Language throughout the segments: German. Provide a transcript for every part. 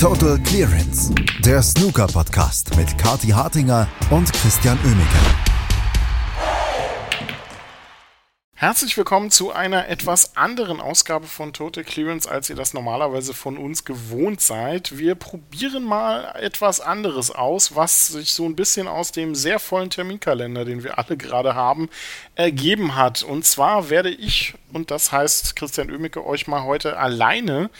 Total Clearance, der Snooker-Podcast mit Kati Hartinger und Christian Oemeke. Herzlich willkommen zu einer etwas anderen Ausgabe von Total Clearance, als ihr das normalerweise von uns gewohnt seid. Wir probieren mal etwas anderes aus, was sich so ein bisschen aus dem sehr vollen Terminkalender, den wir alle gerade haben, ergeben hat. Und zwar werde ich, und das heißt Christian Oemeke, euch mal heute alleine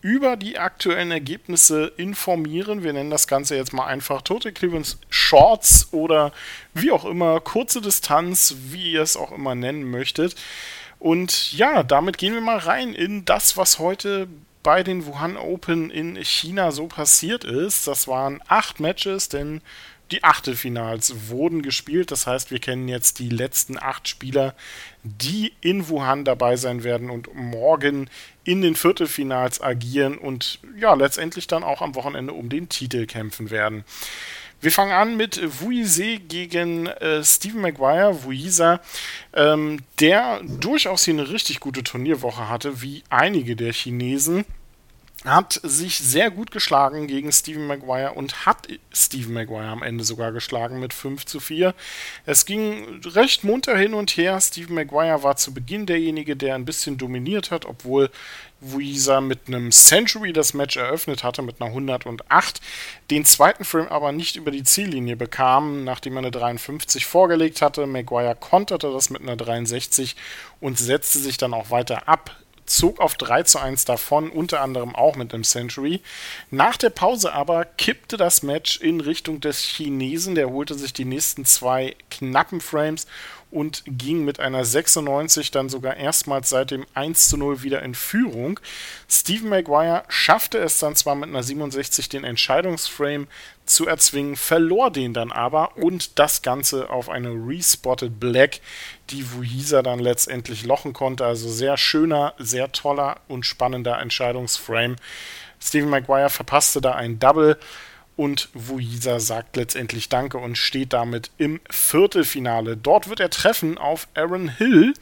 über die aktuellen Ergebnisse informieren. Wir nennen das Ganze jetzt mal einfach Total Clearance Shorts oder wie auch immer, kurze Distanz, wie ihr es auch immer nennen möchtet. Und ja, damit gehen wir mal rein in das, was heute bei den Wuhan Open in China so passiert ist. Das waren acht Matches, denn die Achtelfinals wurden gespielt. Das heißt, wir kennen jetzt die letzten acht Spieler, die in Wuhan dabei sein werden und morgen in den Viertelfinals agieren und ja, letztendlich dann auch am Wochenende um den Titel kämpfen werden. Wir fangen an mit Wuise gegen äh, Stephen Maguire, Wuisa, ähm, der durchaus hier eine richtig gute Turnierwoche hatte, wie einige der Chinesen hat sich sehr gut geschlagen gegen Stephen Maguire und hat Stephen Maguire am Ende sogar geschlagen mit 5 zu 4. Es ging recht munter hin und her. Stephen Maguire war zu Beginn derjenige, der ein bisschen dominiert hat, obwohl Weezer mit einem Century das Match eröffnet hatte mit einer 108, den zweiten Frame aber nicht über die Ziellinie bekam, nachdem er eine 53 vorgelegt hatte. Maguire konterte das mit einer 63 und setzte sich dann auch weiter ab zog auf 3 zu 1 davon, unter anderem auch mit einem Century. Nach der Pause aber kippte das Match in Richtung des Chinesen. Der holte sich die nächsten zwei knappen Frames und ging mit einer 96 dann sogar erstmals seit dem 1 zu 0 wieder in Führung. Stephen Maguire schaffte es dann zwar mit einer 67 den Entscheidungsframe zu erzwingen, verlor den dann aber und das Ganze auf eine Respotted Black, die Wuisa dann letztendlich lochen konnte. Also sehr schöner, sehr toller und spannender Entscheidungsframe. Stephen Maguire verpasste da ein Double und Wuisa sagt letztendlich Danke und steht damit im Viertelfinale. Dort wird er treffen auf Aaron Hill,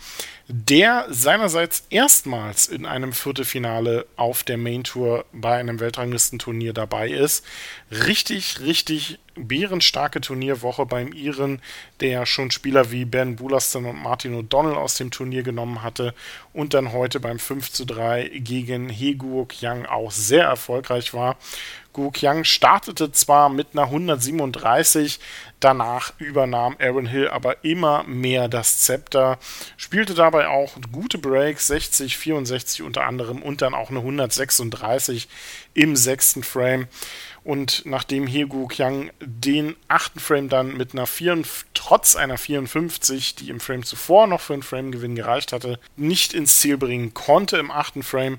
der seinerseits erstmals in einem Viertelfinale auf der Main Tour bei einem Weltranglistenturnier dabei ist. Richtig, richtig bärenstarke Turnierwoche beim Iren, der schon Spieler wie Ben Bulaston und Martin O'Donnell aus dem Turnier genommen hatte und dann heute beim 5 zu 3 gegen Hegu Yang auch sehr erfolgreich war. Gu Qiang startete zwar mit einer 137, danach übernahm Aaron Hill aber immer mehr das Zepter, spielte dabei auch gute Breaks, 60, 64 unter anderem und dann auch eine 136 im sechsten Frame. Und nachdem Hegu Qiang den achten Frame dann mit einer 4, trotz einer 54, die im Frame zuvor noch für einen Frame-Gewinn gereicht hatte, nicht ins Ziel bringen konnte im achten Frame,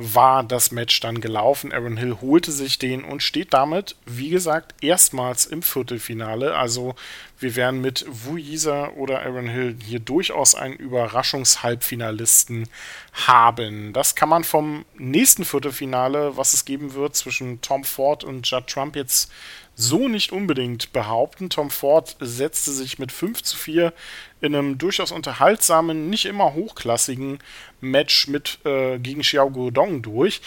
war das Match dann gelaufen. Aaron Hill holte sich den und steht damit, wie gesagt, erstmals im Viertelfinale. Also wir werden mit Wu Yisa oder Aaron Hill hier durchaus einen Überraschungshalbfinalisten haben. Das kann man vom nächsten Viertelfinale, was es geben wird zwischen Tom Ford und Judd Trump jetzt so nicht unbedingt behaupten. Tom Ford setzte sich mit 5 zu 4 in einem durchaus unterhaltsamen, nicht immer hochklassigen Match mit äh, gegen Xiao Guodong durch.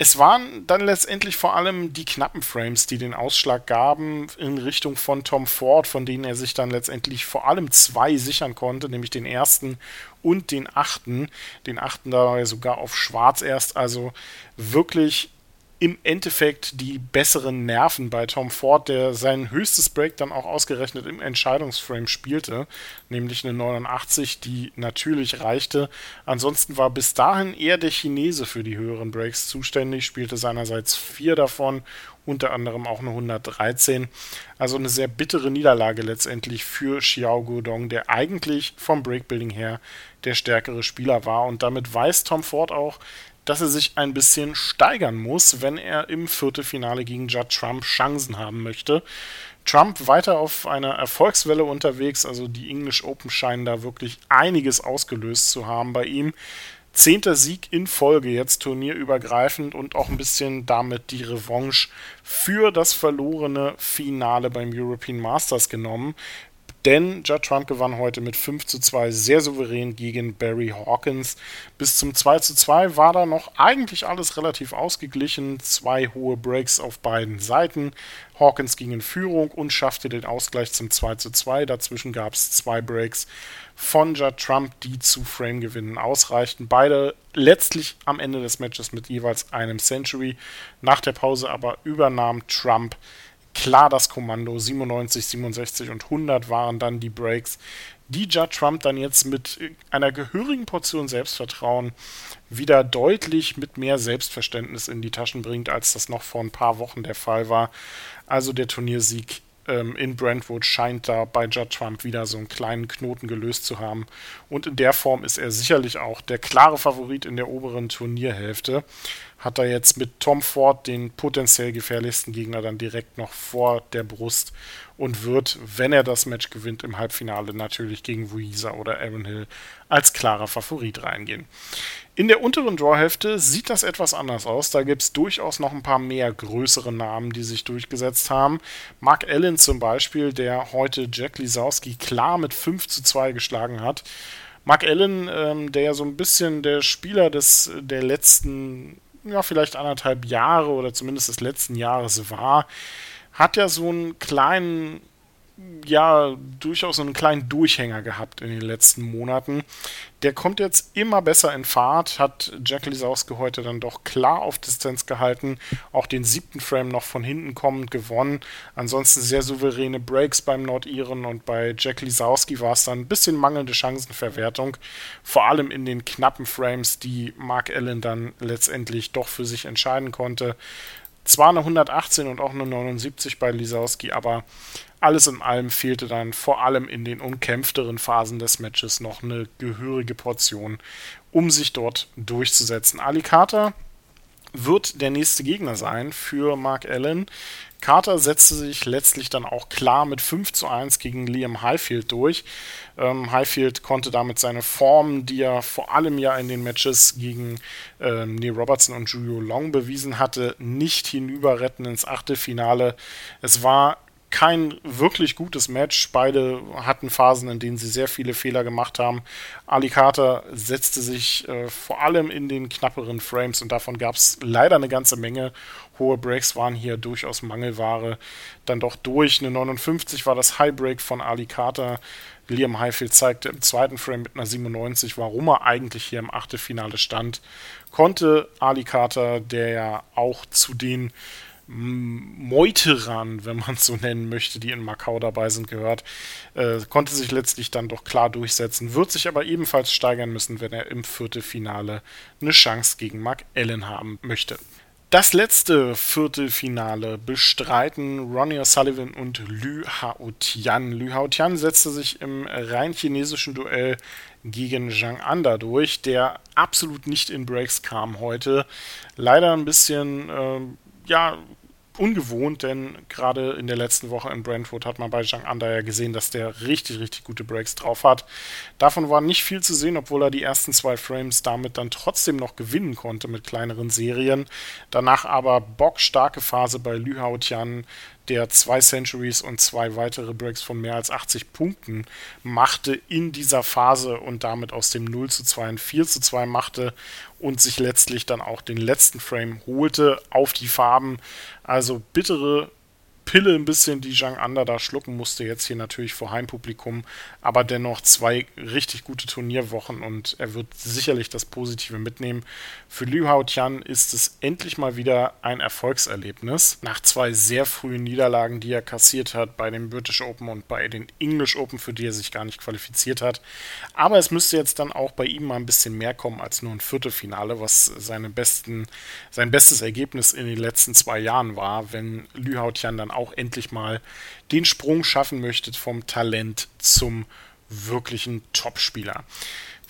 Es waren dann letztendlich vor allem die knappen Frames, die den Ausschlag gaben in Richtung von Tom Ford, von denen er sich dann letztendlich vor allem zwei sichern konnte, nämlich den ersten und den achten. Den achten dabei sogar auf Schwarz erst, also wirklich im Endeffekt die besseren Nerven bei Tom Ford, der sein höchstes Break dann auch ausgerechnet im Entscheidungsframe spielte, nämlich eine 89, die natürlich reichte. Ansonsten war bis dahin eher der Chinese für die höheren Breaks zuständig, spielte seinerseits vier davon, unter anderem auch eine 113. Also eine sehr bittere Niederlage letztendlich für Xiao Guodong, der eigentlich vom Breakbuilding her der stärkere Spieler war. Und damit weiß Tom Ford auch, dass er sich ein bisschen steigern muss, wenn er im Viertelfinale gegen Judd Trump Chancen haben möchte. Trump weiter auf einer Erfolgswelle unterwegs, also die English Open scheinen da wirklich einiges ausgelöst zu haben bei ihm. Zehnter Sieg in Folge, jetzt turnierübergreifend und auch ein bisschen damit die Revanche für das verlorene Finale beim European Masters genommen Denn Judd Trump gewann heute mit 5 zu 2 sehr souverän gegen Barry Hawkins. Bis zum 2 zu 2 war da noch eigentlich alles relativ ausgeglichen. Zwei hohe Breaks auf beiden Seiten. Hawkins ging in Führung und schaffte den Ausgleich zum 2 zu 2. Dazwischen gab es zwei Breaks von Judd Trump, die zu Frame-Gewinnen ausreichten. Beide letztlich am Ende des Matches mit jeweils einem Century. Nach der Pause aber übernahm Trump klar das Kommando. 97, 67 und 100 waren dann die Breaks, die Judd Trump dann jetzt mit einer gehörigen Portion Selbstvertrauen wieder deutlich mit mehr Selbstverständnis in die Taschen bringt, als das noch vor ein paar Wochen der Fall war. Also der Turniersieg ähm, in Brentwood scheint da bei Judd Trump wieder so einen kleinen Knoten gelöst zu haben. Und in der Form ist er sicherlich auch der klare Favorit in der oberen Turnierhälfte. Hat er jetzt mit Tom Ford den potenziell gefährlichsten Gegner dann direkt noch vor der Brust und wird, wenn er das Match gewinnt, im Halbfinale natürlich gegen Wuisa oder Aaron Hill als klarer Favorit reingehen. In der unteren Drawhälfte sieht das etwas anders aus. Da gibt es durchaus noch ein paar mehr größere Namen, die sich durchgesetzt haben. Mark Allen zum Beispiel, der heute Jack Lisowski klar mit 5 zu 2 geschlagen hat. Mark Allen, ähm, der ja so ein bisschen der Spieler des, der letzten, ja, vielleicht anderthalb Jahre oder zumindest des letzten Jahres war, hat ja so einen kleinen ja durchaus einen kleinen Durchhänger gehabt in den letzten Monaten. Der kommt jetzt immer besser in Fahrt, hat Jack Lisowski heute dann doch klar auf Distanz gehalten, auch den siebten Frame noch von hinten kommend gewonnen. Ansonsten sehr souveräne Breaks beim Nordiren und bei Jack Lisowski war es dann ein bisschen mangelnde Chancenverwertung, vor allem in den knappen Frames, die Mark Allen dann letztendlich doch für sich entscheiden konnte. Zwar eine 118 und auch eine 79 bei Lisowski, aber alles in allem fehlte dann vor allem in den umkämpfteren Phasen des Matches noch eine gehörige Portion, um sich dort durchzusetzen. Ali Carter wird der nächste Gegner sein für Mark Allen. Carter setzte sich letztlich dann auch klar mit 5 zu 1 gegen Liam Highfield durch. Ähm, Highfield konnte damit seine Form, die er vor allem ja in den Matches gegen ähm, Neil Robertson und Julio Long bewiesen hatte, nicht hinüberretten ins Achtelfinale. Es war kein wirklich gutes Match. Beide hatten Phasen, in denen sie sehr viele Fehler gemacht haben. Ali Carter setzte sich äh, vor allem in den knapperen Frames und davon gab es leider eine ganze Menge. Hohe Breaks waren hier durchaus Mangelware. Dann doch durch. Eine 59 war das High Break von Ali Carter. Liam Highfield zeigte im zweiten Frame mit einer 97, warum er eigentlich hier im Achtelfinale stand. Konnte Ali Carter, der ja auch zu den Meuterern, wenn man es so nennen möchte, die in Macau dabei sind, gehört, äh, konnte sich letztlich dann doch klar durchsetzen, wird sich aber ebenfalls steigern müssen, wenn er im Viertelfinale eine Chance gegen Mark Allen haben möchte. Das letzte Viertelfinale bestreiten Ronnie O'Sullivan und Lü Haotian. Lü Haotian setzte sich im rein chinesischen Duell gegen Zhang Anda durch, der absolut nicht in Breaks kam heute. Leider ein bisschen, äh, ja, ungewohnt, denn gerade in der letzten Woche in Brentwood hat man bei Zhang Anda ja gesehen, dass der richtig, richtig gute Breaks drauf hat. Davon war nicht viel zu sehen, obwohl er die ersten zwei Frames damit dann trotzdem noch gewinnen konnte mit kleineren Serien. Danach aber bockstarke Phase bei Lü Haotian, der zwei Centuries und zwei weitere Breaks von mehr als 80 Punkten machte in dieser Phase und damit aus dem 0 zu 2 ein 4 zu 2 machte und sich letztlich dann auch den letzten Frame holte auf die Farben. Also bittere Pille ein bisschen, die Zhang Anda da schlucken musste, jetzt hier natürlich vor Heimpublikum, aber dennoch zwei richtig gute Turnierwochen und er wird sicherlich das Positive mitnehmen. Für Liu Haotian ist es endlich mal wieder ein Erfolgserlebnis. Nach zwei sehr frühen Niederlagen, die er kassiert hat bei den British Open und bei den English Open, für die er sich gar nicht qualifiziert hat. Aber es müsste jetzt dann auch bei ihm mal ein bisschen mehr kommen als nur ein Viertelfinale, was seine besten, sein bestes Ergebnis in den letzten zwei Jahren war, wenn Liu Haotian dann auch endlich mal den Sprung schaffen möchte vom Talent zum wirklichen Topspieler.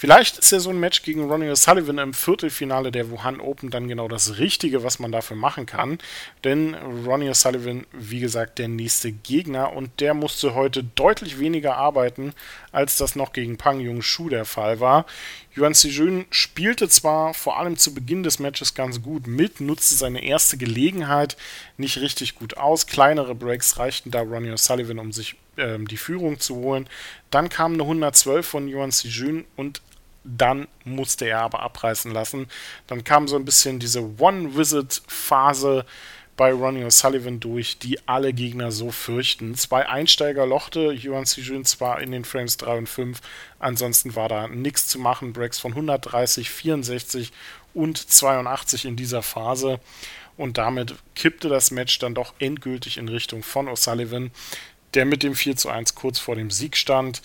Vielleicht ist ja so ein Match gegen Ronnie O'Sullivan im Viertelfinale der Wuhan Open dann genau das Richtige, was man dafür machen kann. Denn Ronnie O'Sullivan, wie gesagt, der nächste Gegner und der musste heute deutlich weniger arbeiten, als das noch gegen Pang Jung Shu der Fall war. Yuan Sijun spielte zwar vor allem zu Beginn des Matches ganz gut mit, nutzte seine erste Gelegenheit nicht richtig gut aus. Kleinere Breaks reichten da Ronnie O'Sullivan, um sich äh, die Führung zu holen. Dann kam eine 112 von Yuan Sijun und dann musste er aber abreißen lassen. Dann kam so ein bisschen diese One-Visit-Phase bei Ronnie O'Sullivan durch, die alle Gegner so fürchten. Zwei Einsteiger lochte Yuan Sijun zwar in den Frames 3 und 5, ansonsten war da nichts zu machen. Breaks von 130, 64 und 82 in dieser Phase. Und damit kippte das Match dann doch endgültig in Richtung von O'Sullivan, der mit dem 4 zu 1 kurz vor dem Sieg stand.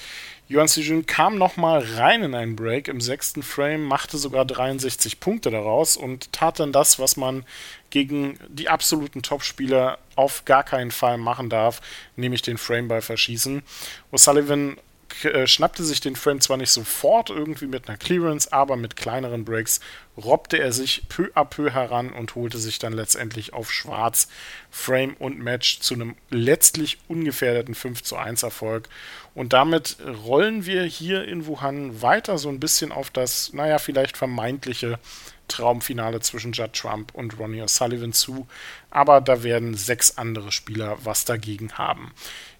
Yuan Sijun kam nochmal rein in einen Break im sechsten Frame, machte sogar 63 Punkte daraus und tat dann das, was man gegen die absoluten Topspieler auf gar keinen Fall machen darf, nämlich den Frameball verschießen. O'Sullivan äh, schnappte sich den Frame zwar nicht sofort irgendwie mit einer Clearance, aber mit kleineren Breaks robbte er sich peu à peu heran und holte sich dann letztendlich auf Schwarz Frame und Match zu einem letztlich ungefährdeten 5 zu 1 Erfolg. Und damit rollen wir hier in Wuhan weiter so ein bisschen auf das, naja, vielleicht vermeintliche Traumfinale zwischen Judd Trump und Ronnie O'Sullivan zu. Aber da werden sechs andere Spieler was dagegen haben.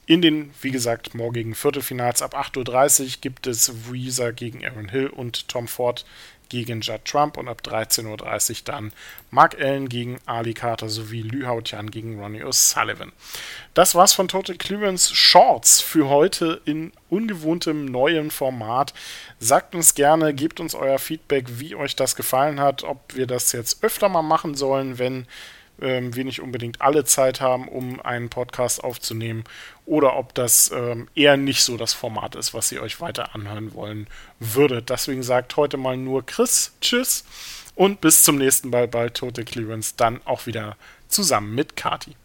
In den, wie gesagt, morgigen Viertelfinals ab 8.30 Uhr gibt es Weezer gegen Aaron Hill und Tom Ford gegen Judd Trump und ab 13.30 Uhr dann Mark Allen gegen Ali Carter sowie Lü Hautian gegen Ronnie O'Sullivan. Das war's von Total Clearance Shorts für heute in ungewohntem neuen Format. Sagt uns gerne, gebt uns euer Feedback, wie euch das gefallen hat, ob wir das jetzt öfter mal machen sollen, wenn ähm, wir nicht unbedingt alle Zeit haben, um einen Podcast aufzunehmen, oder ob das ähm, eher nicht so das Format ist, was ihr euch weiter anhören wollen würdet. Deswegen sagt heute mal nur Chris Tschüss und bis zum nächsten Mal bei Total Clearance, dann auch wieder zusammen mit Kati.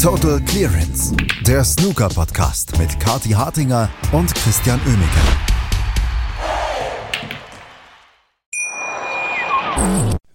Total Clearance, der Snooker-Podcast mit Kati Hartinger und Christian Oemeke.